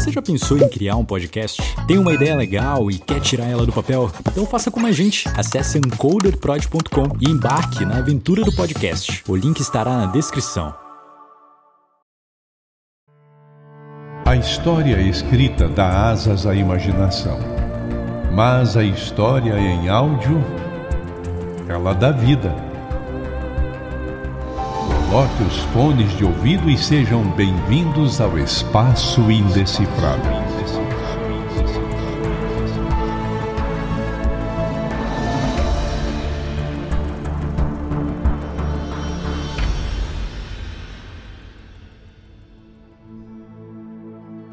Você já pensou em criar um podcast? Tem uma ideia legal e quer tirar ela do papel? Então faça como a gente. Acesse encoderprod.com e embarque na aventura do podcast. O link estará na descrição. A história escrita dá asas à imaginação, mas a história em áudio, ela dá vida. Coloque os fones de ouvido e sejam bem-vindos ao espaço indecifrável.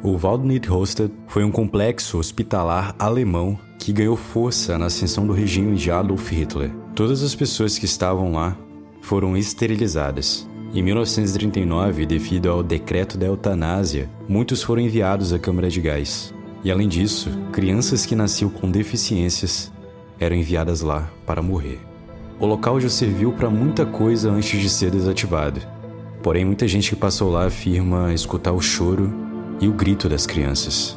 O Waldnit-Hosted foi um complexo hospitalar alemão que ganhou força na ascensão do regime de Adolf Hitler. Todas as pessoas que estavam lá foram esterilizadas. Em 1939, devido ao decreto da eutanásia, muitos foram enviados à câmara de gás. E além disso, crianças que nasciam com deficiências eram enviadas lá para morrer. O local já serviu para muita coisa antes de ser desativado. Porém, muita gente que passou lá afirma escutar o choro e o grito das crianças.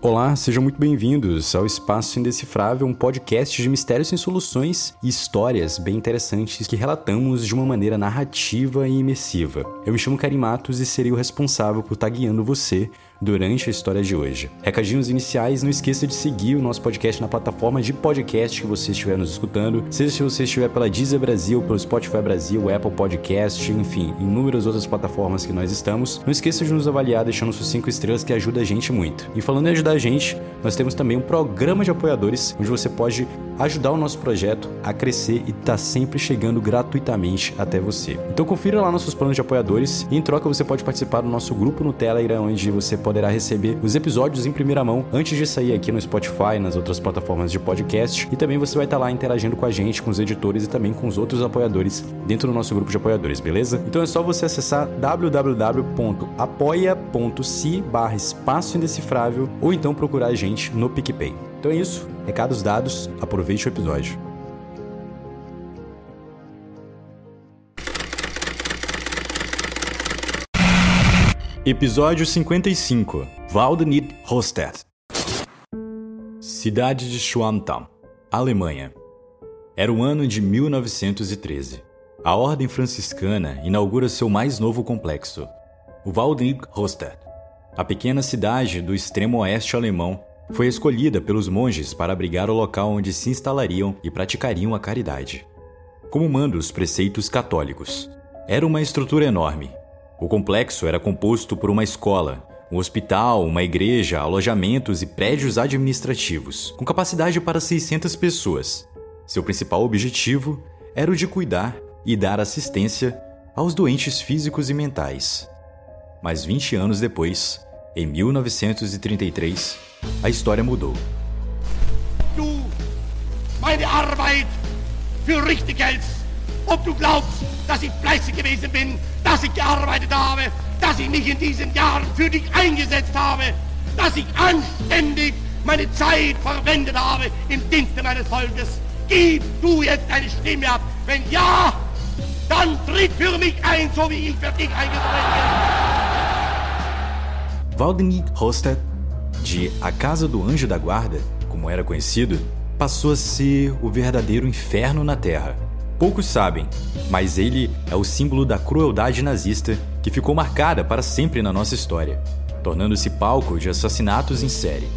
Olá, sejam muito bem-vindos ao Espaço Indecifrável, um podcast de mistérios sem soluções e histórias bem interessantes que relatamos de uma maneira narrativa e imersiva. Eu me chamo Karim Matos e serei o responsável por estar guiando você durante a história de hoje. Recadinhos iniciais, não esqueça de seguir o nosso podcast na plataforma de podcast que você estiver nos escutando, seja se você estiver pela Deezer Brasil, pelo Spotify Brasil, Apple Podcast, enfim, inúmeras outras plataformas que nós estamos. Não esqueça de nos avaliar deixando suas 5 estrelas que ajuda a gente muito. E falando em ajudar a gente, nós temos também um programa de apoiadores onde você pode ajudar o nosso projeto a crescer e tá sempre chegando gratuitamente até você. Então confira lá nossos planos de apoiadores e em troca você pode participar do nosso grupo no Telegram onde você poderá receber os episódios em primeira mão antes de sair aqui no Spotify, nas outras plataformas de podcast e também você vai estar lá interagindo com a gente, com os editores e também com os outros apoiadores dentro do nosso grupo de apoiadores, beleza? Então é só você acessar www.apoia.se barra espaço indecifrável ou então procurar a gente no PicPay. Então é isso, recados dados, aproveite o episódio. Episódio 55 Waldnit Hostet Cidade de Schwamtam, Alemanha. Era o ano de 1913. A Ordem Franciscana inaugura seu mais novo complexo, o Waldnit Hostet. A pequena cidade do extremo oeste alemão foi escolhida pelos monges para abrigar o local onde se instalariam e praticariam a caridade. Como manda os preceitos católicos. Era uma estrutura enorme. O complexo era composto por uma escola, um hospital, uma igreja, alojamentos e prédios administrativos, com capacidade para 600 pessoas. Seu principal objetivo era o de cuidar e dar assistência aos doentes físicos e mentais. Mas 20 anos depois, em 1933, a história mudou. Du meine Arbeit für richtig hältst, ob du glaubst, dass ich fleißig gewesen bin, dass ich gearbeitet habe, dass ich mich in diesen Jahren für dich eingesetzt habe, dass ich anständig meine Zeit verwendet habe im Dienste meines Volkes. Gib du jetzt deine Stimme ab. Wenn ja, dann tritt für mich ein, so wie ich für dich eingetreten bin. Waldemir Hostet de A Casa do Anjo da Guarda, como era conhecido, passou a ser o verdadeiro inferno na Terra. Poucos sabem, mas ele é o símbolo da crueldade nazista que ficou marcada para sempre na nossa história, tornando-se palco de assassinatos em série.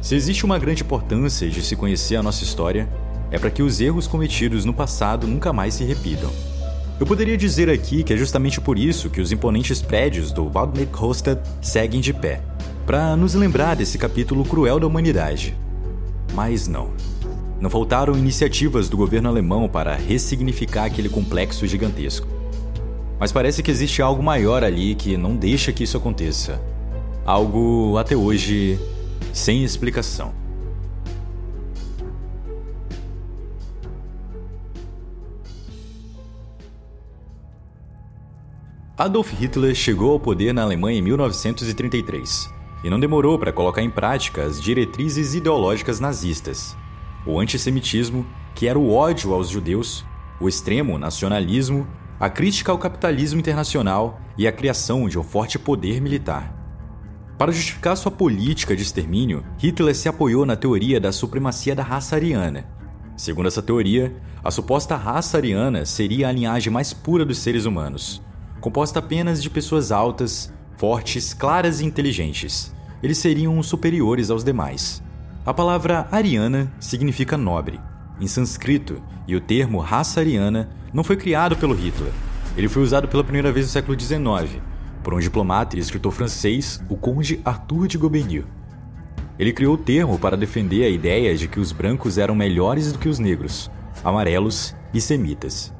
Se existe uma grande importância de se conhecer a nossa história, é para que os erros cometidos no passado nunca mais se repitam. Eu poderia dizer aqui que é justamente por isso que os imponentes prédios do Waldnick Hosted seguem de pé, para nos lembrar desse capítulo cruel da humanidade. Mas não. Não faltaram iniciativas do governo alemão para ressignificar aquele complexo gigantesco. Mas parece que existe algo maior ali que não deixa que isso aconteça. Algo até hoje sem explicação. Adolf Hitler chegou ao poder na Alemanha em 1933 e não demorou para colocar em prática as diretrizes ideológicas nazistas. O antissemitismo, que era o ódio aos judeus, o extremo nacionalismo, a crítica ao capitalismo internacional e a criação de um forte poder militar. Para justificar sua política de extermínio, Hitler se apoiou na teoria da supremacia da raça ariana. Segundo essa teoria, a suposta raça ariana seria a linhagem mais pura dos seres humanos, composta apenas de pessoas altas, fortes, claras e inteligentes. Eles seriam superiores aos demais. A palavra ariana significa nobre, em sânscrito, e o termo raça ariana não foi criado pelo Hitler. Ele foi usado pela primeira vez no século XIX, por um diplomata e escritor francês, o conde Arthur de Gobineau. Ele criou o termo para defender a ideia de que os brancos eram melhores do que os negros, amarelos e semitas.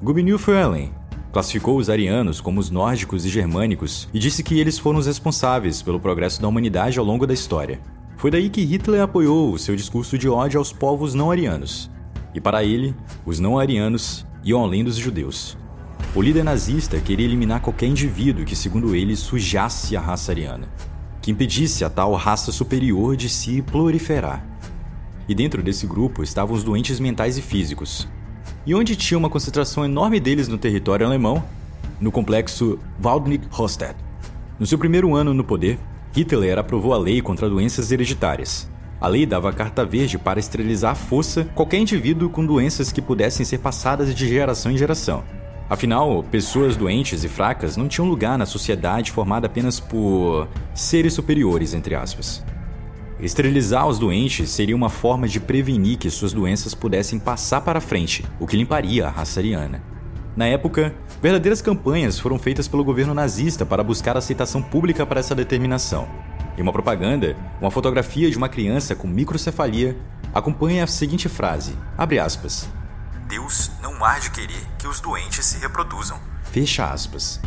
Gobineau foi além. Classificou os arianos como os nórdicos e germânicos e disse que eles foram os responsáveis pelo progresso da humanidade ao longo da história. Foi daí que Hitler apoiou o seu discurso de ódio aos povos não arianos. E para ele, os não arianos iam além dos judeus. O líder nazista queria eliminar qualquer indivíduo que, segundo ele, sujasse a raça ariana, que impedisse a tal raça superior de se proliferar. E dentro desse grupo estavam os doentes mentais e físicos. E onde tinha uma concentração enorme deles no território alemão? No complexo Waldnick-Hostedt. No seu primeiro ano no poder, Hitler aprovou a lei contra doenças hereditárias. A lei dava carta verde para esterilizar à força qualquer indivíduo com doenças que pudessem ser passadas de geração em geração. Afinal, pessoas doentes e fracas não tinham lugar na sociedade formada apenas por seres superiores, entre aspas. Esterilizar os doentes seria uma forma de prevenir que suas doenças pudessem passar para frente, o que limparia a raça ariana. Na época, verdadeiras campanhas foram feitas pelo governo nazista para buscar aceitação pública para essa determinação. Em uma propaganda, uma fotografia de uma criança com microcefalia acompanha a seguinte frase: abre aspas. Deus não há de querer que os doentes se reproduzam. Fecha aspas.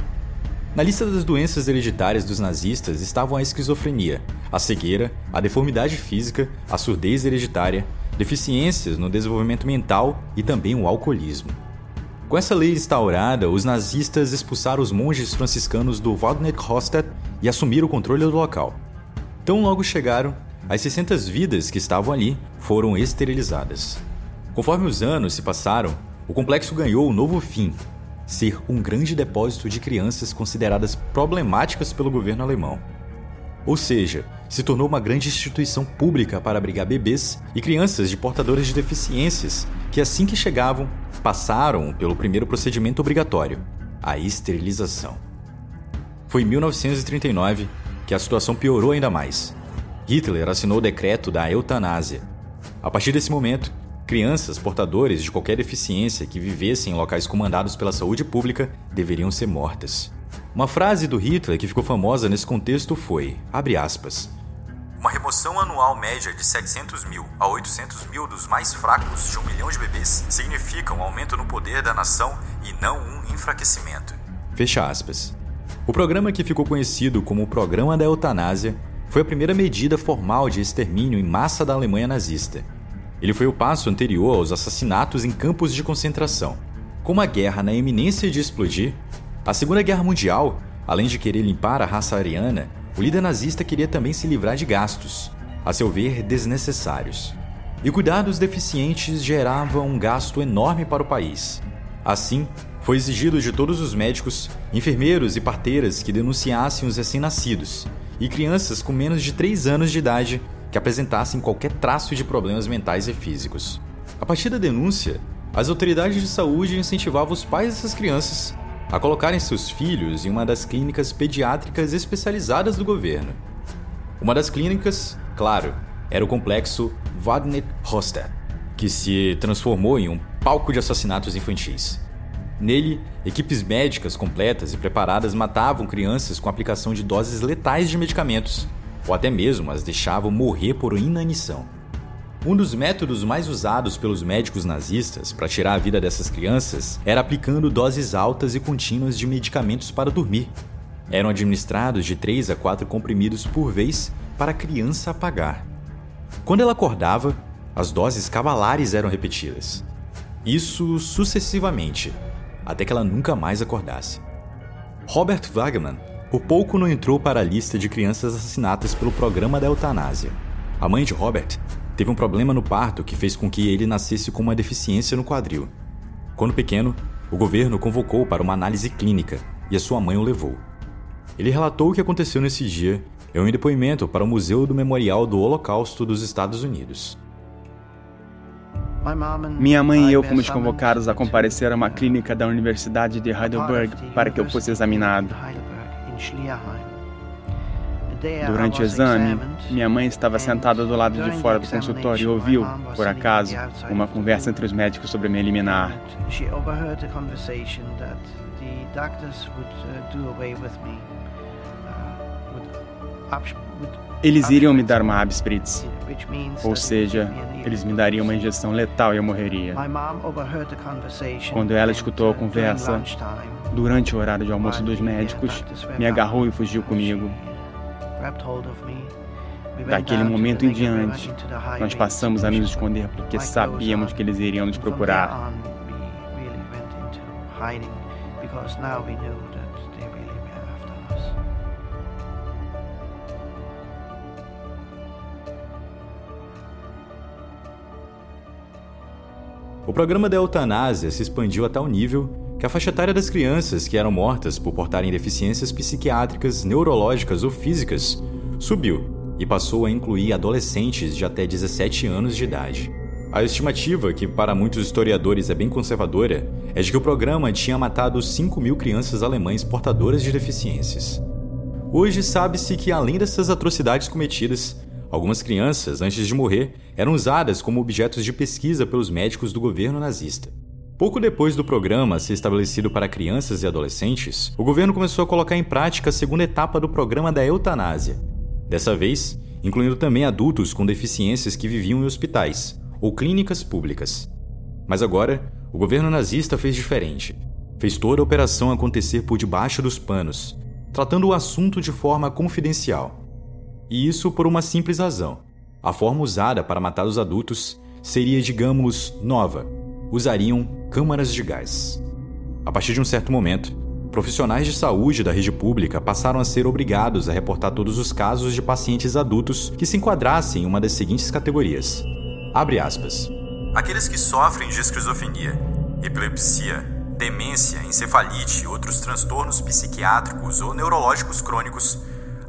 Na lista das doenças hereditárias dos nazistas estavam a esquizofrenia, a cegueira, a deformidade física, a surdez hereditária, deficiências no desenvolvimento mental e também o alcoolismo. Com essa lei instaurada, os nazistas expulsaram os monges franciscanos do Waldneck-Hostedt e assumiram o controle do local. Tão logo chegaram, as 600 vidas que estavam ali foram esterilizadas. Conforme os anos se passaram, o complexo ganhou um novo fim: ser um grande depósito de crianças consideradas problemáticas pelo governo alemão. Ou seja, se tornou uma grande instituição pública para abrigar bebês e crianças de portadores de deficiências que, assim que chegavam, passaram pelo primeiro procedimento obrigatório, a esterilização. Foi em 1939 que a situação piorou ainda mais. Hitler assinou o decreto da eutanásia. A partir desse momento, Crianças portadores de qualquer deficiência que vivessem em locais comandados pela saúde pública deveriam ser mortas. Uma frase do Hitler que ficou famosa nesse contexto foi, abre aspas, uma remoção anual média de 700 mil a 800 mil dos mais fracos de um milhão de bebês significa um aumento no poder da nação e não um enfraquecimento. Fecha aspas. O programa que ficou conhecido como o Programa da Eutanásia foi a primeira medida formal de extermínio em massa da Alemanha nazista ele foi o passo anterior aos assassinatos em campos de concentração. Com uma guerra na eminência de explodir, a Segunda Guerra Mundial, além de querer limpar a raça ariana, o líder nazista queria também se livrar de gastos, a seu ver desnecessários. E cuidar dos deficientes gerava um gasto enorme para o país. Assim, foi exigido de todos os médicos, enfermeiros e parteiras que denunciassem os recém-nascidos e crianças com menos de 3 anos de idade que apresentassem qualquer traço de problemas mentais e físicos. A partir da denúncia, as autoridades de saúde incentivavam os pais dessas crianças a colocarem seus filhos em uma das clínicas pediátricas especializadas do governo. Uma das clínicas, claro, era o complexo Wadnet Hostet, que se transformou em um palco de assassinatos infantis. Nele, equipes médicas completas e preparadas matavam crianças com aplicação de doses letais de medicamentos, ou até mesmo as deixavam morrer por inanição. Um dos métodos mais usados pelos médicos nazistas para tirar a vida dessas crianças era aplicando doses altas e contínuas de medicamentos para dormir. Eram administrados de 3 a 4 comprimidos por vez para a criança apagar. Quando ela acordava, as doses cavalares eram repetidas. Isso sucessivamente, até que ela nunca mais acordasse. Robert Wagner por pouco não entrou para a lista de crianças assassinadas pelo programa da eutanásia. A mãe de Robert teve um problema no parto que fez com que ele nascesse com uma deficiência no quadril. Quando pequeno, o governo convocou para uma análise clínica e a sua mãe o levou. Ele relatou o que aconteceu nesse dia em um depoimento para o Museu do Memorial do Holocausto dos Estados Unidos. Minha mãe e eu fomos convocados a comparecer a uma clínica da Universidade de Heidelberg para que eu fosse examinado. Durante o exame, minha mãe estava sentada do lado de fora do consultório e ouviu, por acaso, uma conversa entre os médicos sobre me eliminar. Eles iriam me dar uma Abspritz, ou seja, eles me dariam uma injeção letal e eu morreria. Quando ela escutou a conversa, durante o horário de almoço dos médicos, me agarrou e fugiu comigo. Daquele momento em diante, nós passamos a nos esconder porque sabíamos que eles iriam nos procurar. O programa da eutanásia se expandiu a tal nível que a faixa etária das crianças que eram mortas por portarem deficiências psiquiátricas, neurológicas ou físicas subiu e passou a incluir adolescentes de até 17 anos de idade. A estimativa, que para muitos historiadores é bem conservadora, é de que o programa tinha matado 5 mil crianças alemães portadoras de deficiências. Hoje sabe-se que, além dessas atrocidades cometidas, algumas crianças, antes de morrer, eram usadas como objetos de pesquisa pelos médicos do governo nazista. Pouco depois do programa ser estabelecido para crianças e adolescentes, o governo começou a colocar em prática a segunda etapa do programa da eutanásia. Dessa vez, incluindo também adultos com deficiências que viviam em hospitais ou clínicas públicas. Mas agora, o governo nazista fez diferente. Fez toda a operação acontecer por debaixo dos panos, tratando o assunto de forma confidencial. E isso por uma simples razão. A forma usada para matar os adultos seria, digamos, nova usariam câmaras de gás. A partir de um certo momento, profissionais de saúde da rede pública passaram a ser obrigados a reportar todos os casos de pacientes adultos que se enquadrassem em uma das seguintes categorias. Abre aspas. Aqueles que sofrem de esquizofrenia, epilepsia, demência, encefalite e outros transtornos psiquiátricos ou neurológicos crônicos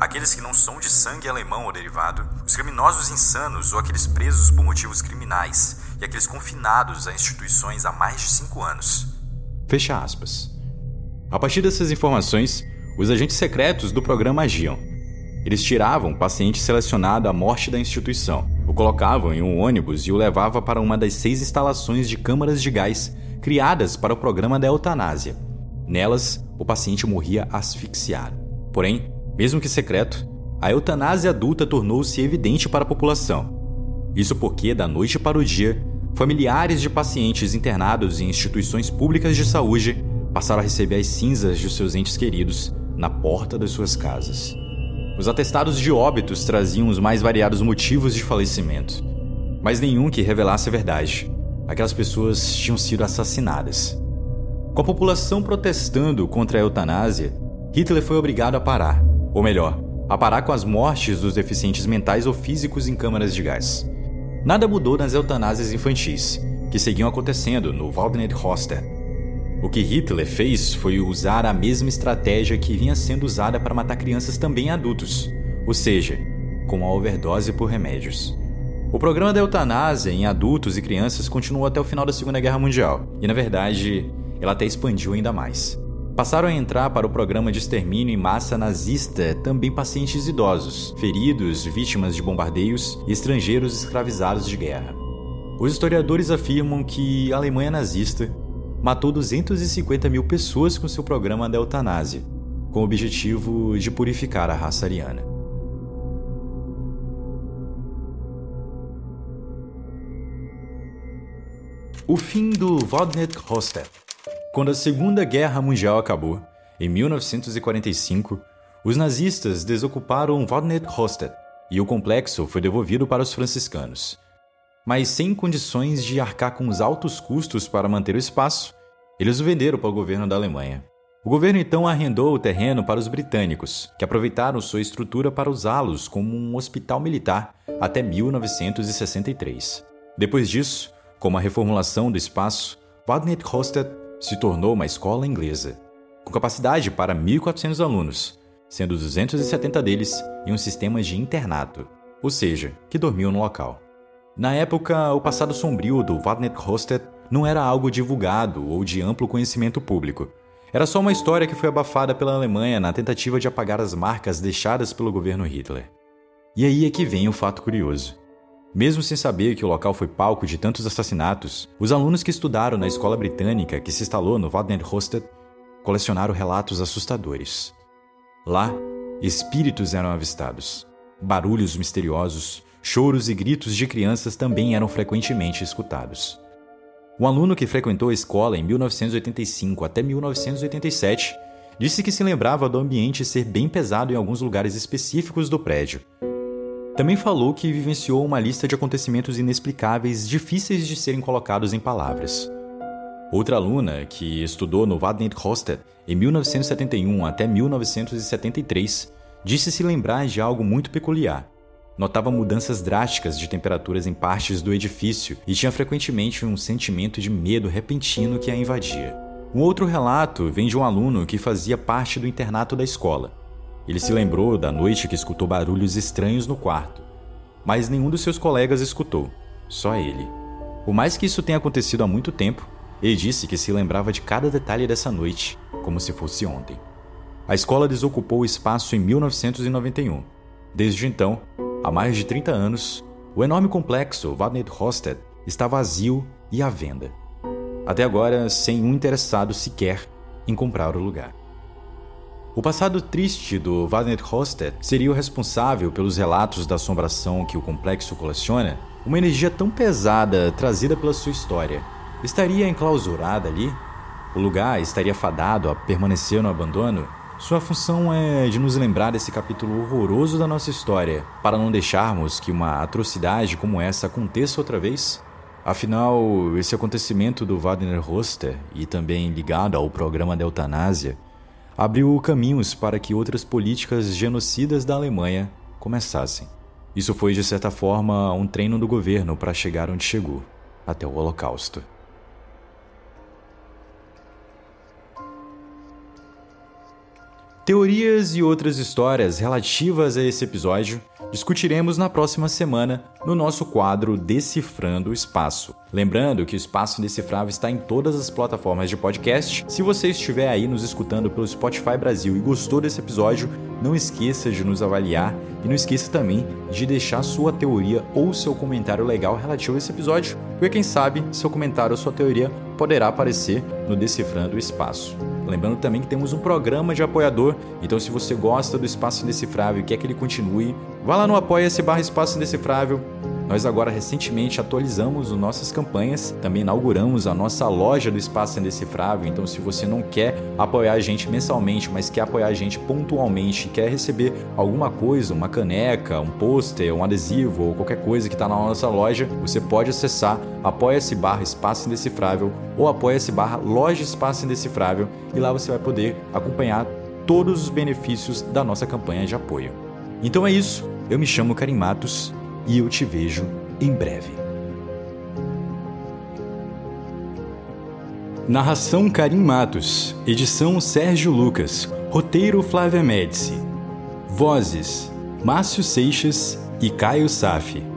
aqueles que não são de sangue alemão ou derivado, os criminosos insanos ou aqueles presos por motivos criminais e aqueles confinados a instituições há mais de cinco anos. Fecha aspas. A partir dessas informações, os agentes secretos do programa agiam. Eles tiravam o paciente selecionado à morte da instituição, o colocavam em um ônibus e o levavam para uma das seis instalações de câmaras de gás criadas para o programa da eutanásia. Nelas, o paciente morria asfixiado. Porém, mesmo que secreto, a eutanásia adulta tornou-se evidente para a população. Isso porque, da noite para o dia, familiares de pacientes internados em instituições públicas de saúde passaram a receber as cinzas de seus entes queridos na porta das suas casas. Os atestados de óbitos traziam os mais variados motivos de falecimento, mas nenhum que revelasse a verdade. Aquelas pessoas tinham sido assassinadas. Com a população protestando contra a eutanásia, Hitler foi obrigado a parar ou melhor, a parar com as mortes dos deficientes mentais ou físicos em câmaras de gás. Nada mudou nas eutanásias infantis, que seguiam acontecendo no Waldner-Hoster. O que Hitler fez foi usar a mesma estratégia que vinha sendo usada para matar crianças também adultos, ou seja, com a overdose por remédios. O programa da eutanásia em adultos e crianças continuou até o final da Segunda Guerra Mundial, e na verdade, ela até expandiu ainda mais. Passaram a entrar para o programa de extermínio em massa nazista também pacientes idosos, feridos, vítimas de bombardeios e estrangeiros escravizados de guerra. Os historiadores afirmam que a Alemanha nazista matou 250 mil pessoas com seu programa da eutanásia, com o objetivo de purificar a raça ariana. O fim do Vodnet-Hoster quando a Segunda Guerra Mundial acabou, em 1945, os nazistas desocuparam Wadnet-Hostedt e o complexo foi devolvido para os franciscanos. Mas sem condições de arcar com os altos custos para manter o espaço, eles o venderam para o governo da Alemanha. O governo então arrendou o terreno para os britânicos, que aproveitaram sua estrutura para usá-los como um hospital militar até 1963. Depois disso, com a reformulação do espaço, Wadnet Hosted se tornou uma escola inglesa, com capacidade para 1.400 alunos, sendo 270 deles em um sistema de internato, ou seja, que dormiam no local. Na época, o passado sombrio do Wadnet Hosted não era algo divulgado ou de amplo conhecimento público, era só uma história que foi abafada pela Alemanha na tentativa de apagar as marcas deixadas pelo governo Hitler. E aí é que vem o fato curioso. Mesmo sem saber que o local foi palco de tantos assassinatos, os alunos que estudaram na escola britânica que se instalou no Hosted colecionaram relatos assustadores. Lá, espíritos eram avistados. Barulhos misteriosos, choros e gritos de crianças também eram frequentemente escutados. Um aluno que frequentou a escola em 1985 até 1987 disse que se lembrava do ambiente ser bem pesado em alguns lugares específicos do prédio. Também falou que vivenciou uma lista de acontecimentos inexplicáveis difíceis de serem colocados em palavras. Outra aluna, que estudou no Wadnet Hostel em 1971 até 1973, disse se lembrar de algo muito peculiar. Notava mudanças drásticas de temperaturas em partes do edifício e tinha frequentemente um sentimento de medo repentino que a invadia. Um outro relato vem de um aluno que fazia parte do internato da escola. Ele se lembrou da noite que escutou barulhos estranhos no quarto, mas nenhum dos seus colegas escutou, só ele. Por mais que isso tenha acontecido há muito tempo, ele disse que se lembrava de cada detalhe dessa noite, como se fosse ontem. A escola desocupou o espaço em 1991. Desde então, Há mais de 30 anos, o enorme complexo Vadnet Hosted está vazio e à venda. Até agora, sem um interessado sequer em comprar o lugar. O passado triste do Vadnet Hosted seria o responsável pelos relatos da assombração que o complexo coleciona, uma energia tão pesada trazida pela sua história. Estaria enclausurada ali? O lugar estaria fadado a permanecer no abandono? Sua função é de nos lembrar desse capítulo horroroso da nossa história, para não deixarmos que uma atrocidade como essa aconteça outra vez. Afinal, esse acontecimento do Wagner Roster, e também ligado ao programa da eutanásia, abriu caminhos para que outras políticas genocidas da Alemanha começassem. Isso foi, de certa forma, um treino do governo para chegar onde chegou até o Holocausto. Teorias e outras histórias relativas a esse episódio discutiremos na próxima semana no nosso quadro Decifrando o Espaço. Lembrando que o Espaço Indecifrável está em todas as plataformas de podcast. Se você estiver aí nos escutando pelo Spotify Brasil e gostou desse episódio, não esqueça de nos avaliar e não esqueça também de deixar sua teoria ou seu comentário legal relativo a esse episódio, porque quem sabe seu comentário ou sua teoria poderá aparecer no Decifrando o Espaço. Lembrando também que temos um programa de apoiador, então se você gosta do Espaço Indecifrável e quer que ele continue, vá lá no apoia-se barra Espaço Indecifrável, nós agora recentemente atualizamos as nossas campanhas, também inauguramos a nossa loja do Espaço Indecifrável, então se você não quer apoiar a gente mensalmente, mas quer apoiar a gente pontualmente, quer receber alguma coisa, uma caneca, um pôster, um adesivo ou qualquer coisa que está na nossa loja, você pode acessar apoia-se barra Espaço Indecifrável ou apoia-se barra Loja Espaço Indecifrável e lá você vai poder acompanhar todos os benefícios da nossa campanha de apoio. Então é isso, eu me chamo Karim Matos e eu te vejo em breve. Narração Karim Matos, edição Sérgio Lucas, roteiro Flávia Médici. Vozes: Márcio Seixas e Caio Safi.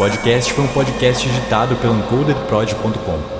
Podcast foi um podcast editado pelo encodedprod.com.